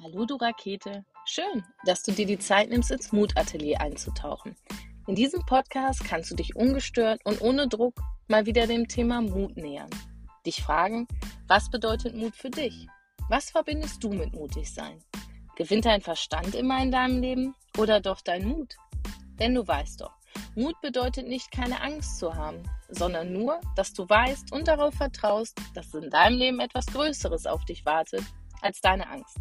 Hallo du Rakete. Schön, dass du dir die Zeit nimmst, ins Mutatelier einzutauchen. In diesem Podcast kannst du dich ungestört und ohne Druck mal wieder dem Thema Mut nähern. Dich fragen, was bedeutet Mut für dich? Was verbindest du mit mutig sein? Gewinnt dein Verstand immer in deinem Leben oder doch dein Mut? Denn du weißt doch, Mut bedeutet nicht, keine Angst zu haben, sondern nur, dass du weißt und darauf vertraust, dass in deinem Leben etwas Größeres auf dich wartet als deine Angst.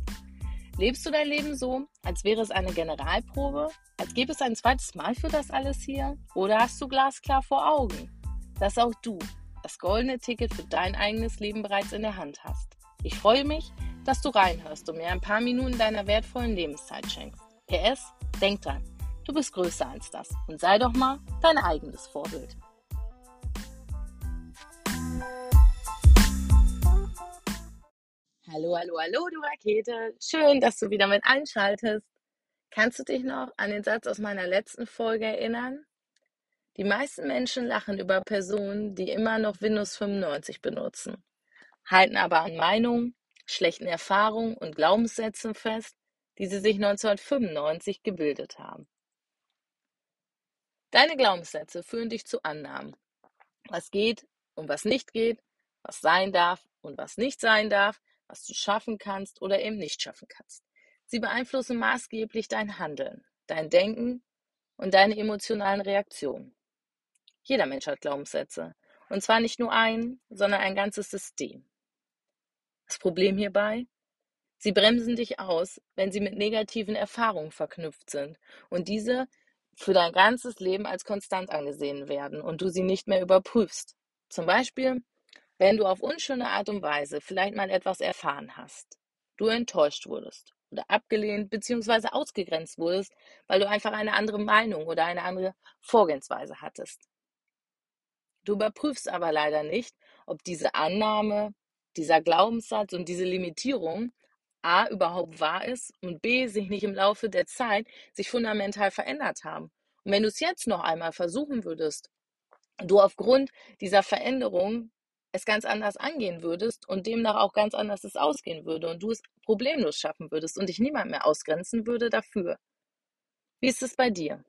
Lebst du dein Leben so, als wäre es eine Generalprobe? Als gäbe es ein zweites Mal für das alles hier? Oder hast du glasklar vor Augen, dass auch du das goldene Ticket für dein eigenes Leben bereits in der Hand hast? Ich freue mich, dass du reinhörst und mir ein paar Minuten deiner wertvollen Lebenszeit schenkst. PS, denk dran, du bist größer als das und sei doch mal dein eigenes Vorbild. Hallo, hallo, hallo, du Rakete. Schön, dass du wieder mit einschaltest. Kannst du dich noch an den Satz aus meiner letzten Folge erinnern? Die meisten Menschen lachen über Personen, die immer noch Windows 95 benutzen, halten aber an Meinungen, schlechten Erfahrungen und Glaubenssätzen fest, die sie sich 1995 gebildet haben. Deine Glaubenssätze führen dich zu Annahmen, was geht und was nicht geht, was sein darf und was nicht sein darf, was du schaffen kannst oder eben nicht schaffen kannst. Sie beeinflussen maßgeblich dein Handeln, dein Denken und deine emotionalen Reaktionen. Jeder Mensch hat Glaubenssätze. Und zwar nicht nur ein, sondern ein ganzes System. Das Problem hierbei? Sie bremsen dich aus, wenn sie mit negativen Erfahrungen verknüpft sind und diese für dein ganzes Leben als konstant angesehen werden und du sie nicht mehr überprüfst. Zum Beispiel, wenn du auf unschöne Art und Weise vielleicht mal etwas erfahren hast, du enttäuscht wurdest oder abgelehnt bzw. ausgegrenzt wurdest, weil du einfach eine andere Meinung oder eine andere Vorgehensweise hattest. Du überprüfst aber leider nicht, ob diese Annahme, dieser Glaubenssatz und diese Limitierung A überhaupt wahr ist und B sich nicht im Laufe der Zeit sich fundamental verändert haben. Und wenn du es jetzt noch einmal versuchen würdest, du aufgrund dieser Veränderung es ganz anders angehen würdest und demnach auch ganz anders es ausgehen würde und du es problemlos schaffen würdest und dich niemand mehr ausgrenzen würde dafür. Wie ist es bei dir?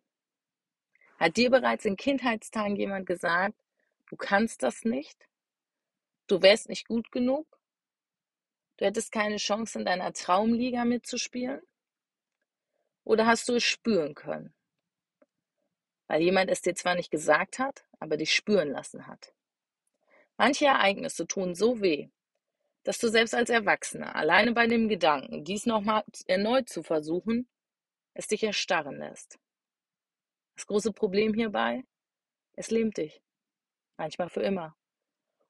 Hat dir bereits in Kindheitstagen jemand gesagt, du kannst das nicht? Du wärst nicht gut genug? Du hättest keine Chance in deiner Traumliga mitzuspielen? Oder hast du es spüren können? Weil jemand es dir zwar nicht gesagt hat, aber dich spüren lassen hat. Manche Ereignisse tun so weh, dass du selbst als Erwachsener alleine bei dem Gedanken, dies nochmal erneut zu versuchen, es dich erstarren lässt. Das große Problem hierbei, es lähmt dich, manchmal für immer,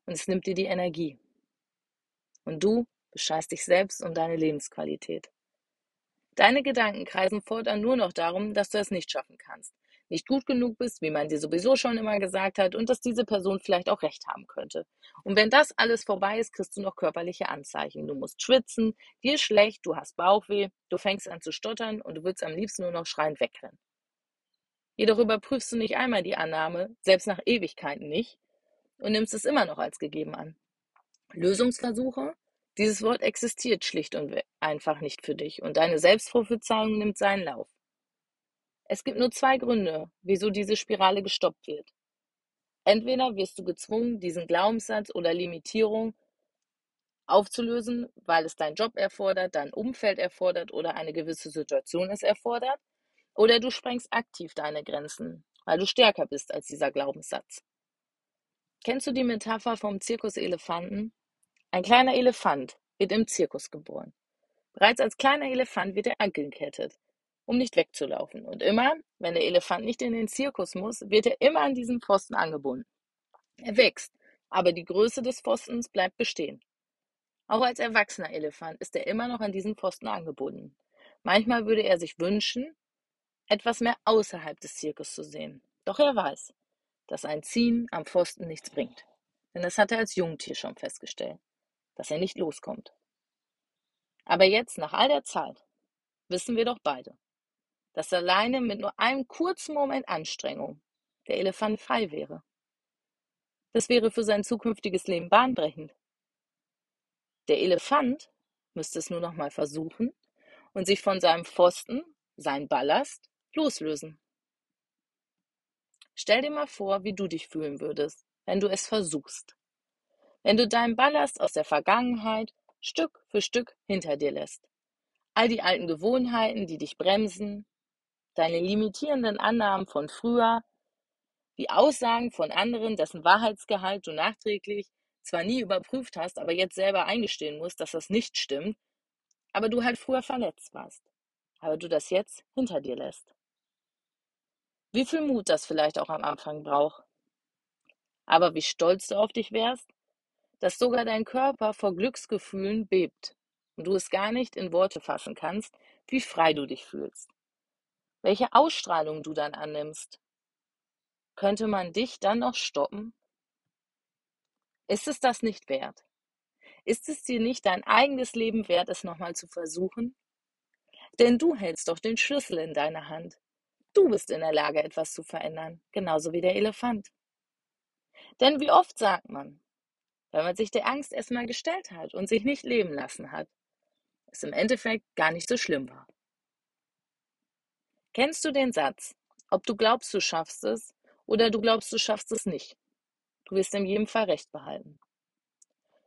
und es nimmt dir die Energie. Und du bescheißt dich selbst um deine Lebensqualität. Deine Gedanken kreisen fortan nur noch darum, dass du es nicht schaffen kannst, nicht gut genug bist, wie man dir sowieso schon immer gesagt hat, und dass diese Person vielleicht auch recht haben könnte. Und wenn das alles vorbei ist, kriegst du noch körperliche Anzeichen. Du musst schwitzen, dir ist schlecht, du hast Bauchweh, du fängst an zu stottern und du willst am liebsten nur noch schreiend wegrennen. Jedoch überprüfst du nicht einmal die Annahme, selbst nach Ewigkeiten nicht, und nimmst es immer noch als gegeben an. Lösungsversuche? Dieses Wort existiert schlicht und einfach nicht für dich und deine Selbstprophezeiung nimmt seinen Lauf. Es gibt nur zwei Gründe, wieso diese Spirale gestoppt wird. Entweder wirst du gezwungen, diesen Glaubenssatz oder Limitierung aufzulösen, weil es dein Job erfordert, dein Umfeld erfordert oder eine gewisse Situation es erfordert, oder du sprengst aktiv deine Grenzen, weil du stärker bist als dieser Glaubenssatz. Kennst du die Metapher vom Zirkuselefanten? Ein kleiner Elefant wird im Zirkus geboren. Bereits als kleiner Elefant wird er angekettet um nicht wegzulaufen. Und immer, wenn der Elefant nicht in den Zirkus muss, wird er immer an diesen Pfosten angebunden. Er wächst, aber die Größe des Pfostens bleibt bestehen. Auch als erwachsener Elefant ist er immer noch an diesen Pfosten angebunden. Manchmal würde er sich wünschen, etwas mehr außerhalb des Zirkus zu sehen. Doch er weiß, dass ein Ziehen am Pfosten nichts bringt. Denn das hat er als Jungtier schon festgestellt, dass er nicht loskommt. Aber jetzt, nach all der Zeit, wissen wir doch beide, dass alleine mit nur einem kurzen Moment Anstrengung der Elefant frei wäre. Das wäre für sein zukünftiges Leben bahnbrechend. Der Elefant müsste es nur noch mal versuchen und sich von seinem Pfosten, sein Ballast, loslösen. Stell dir mal vor, wie du dich fühlen würdest, wenn du es versuchst. Wenn du deinen Ballast aus der Vergangenheit Stück für Stück hinter dir lässt. All die alten Gewohnheiten, die dich bremsen, deine limitierenden Annahmen von früher, die Aussagen von anderen, dessen Wahrheitsgehalt du nachträglich zwar nie überprüft hast, aber jetzt selber eingestehen musst, dass das nicht stimmt, aber du halt früher verletzt warst, aber du das jetzt hinter dir lässt. Wie viel Mut das vielleicht auch am Anfang braucht. Aber wie stolz du auf dich wärst, dass sogar dein Körper vor Glücksgefühlen bebt und du es gar nicht in Worte fassen kannst, wie frei du dich fühlst. Welche Ausstrahlung du dann annimmst. Könnte man dich dann noch stoppen? Ist es das nicht wert? Ist es dir nicht dein eigenes Leben wert, es nochmal zu versuchen? Denn du hältst doch den Schlüssel in deiner Hand. Du bist in der Lage, etwas zu verändern, genauso wie der Elefant. Denn wie oft sagt man, wenn man sich der Angst erstmal gestellt hat und sich nicht leben lassen hat, es im Endeffekt gar nicht so schlimm war. Kennst du den Satz, ob du glaubst, du schaffst es oder du glaubst, du schaffst es nicht? Du wirst in jedem Fall recht behalten.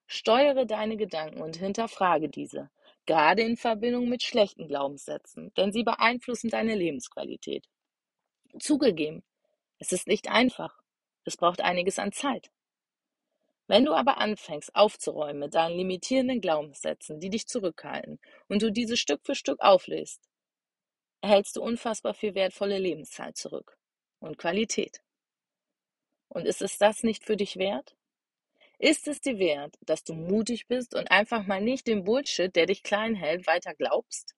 Steuere deine Gedanken und hinterfrage diese, gerade in Verbindung mit schlechten Glaubenssätzen, denn sie beeinflussen deine Lebensqualität. Zugegeben, es ist nicht einfach. Es braucht einiges an Zeit. Wenn du aber anfängst aufzuräumen mit deinen limitierenden Glaubenssätzen, die dich zurückhalten, und du diese Stück für Stück auflöst, erhältst du unfassbar viel wertvolle Lebenszeit zurück und Qualität. Und ist es das nicht für dich wert? Ist es dir wert, dass du mutig bist und einfach mal nicht den Bullshit, der dich klein hält, weiter glaubst,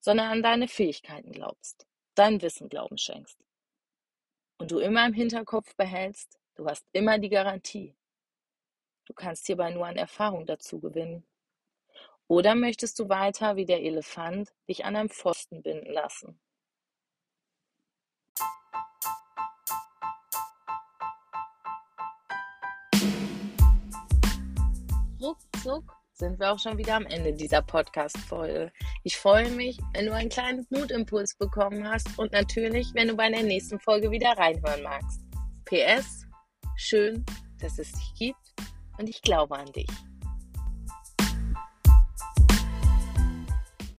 sondern an deine Fähigkeiten glaubst, dein Wissen Glauben schenkst und du immer im Hinterkopf behältst, du hast immer die Garantie. Du kannst hierbei nur an Erfahrung dazu gewinnen. Oder möchtest du weiter wie der Elefant dich an einem Pfosten binden lassen? ruckzuck sind wir auch schon wieder am Ende dieser Podcast-Folge. Ich freue mich, wenn du einen kleinen Mutimpuls bekommen hast und natürlich, wenn du bei der nächsten Folge wieder reinhören magst. PS, schön, dass es dich gibt und ich glaube an dich.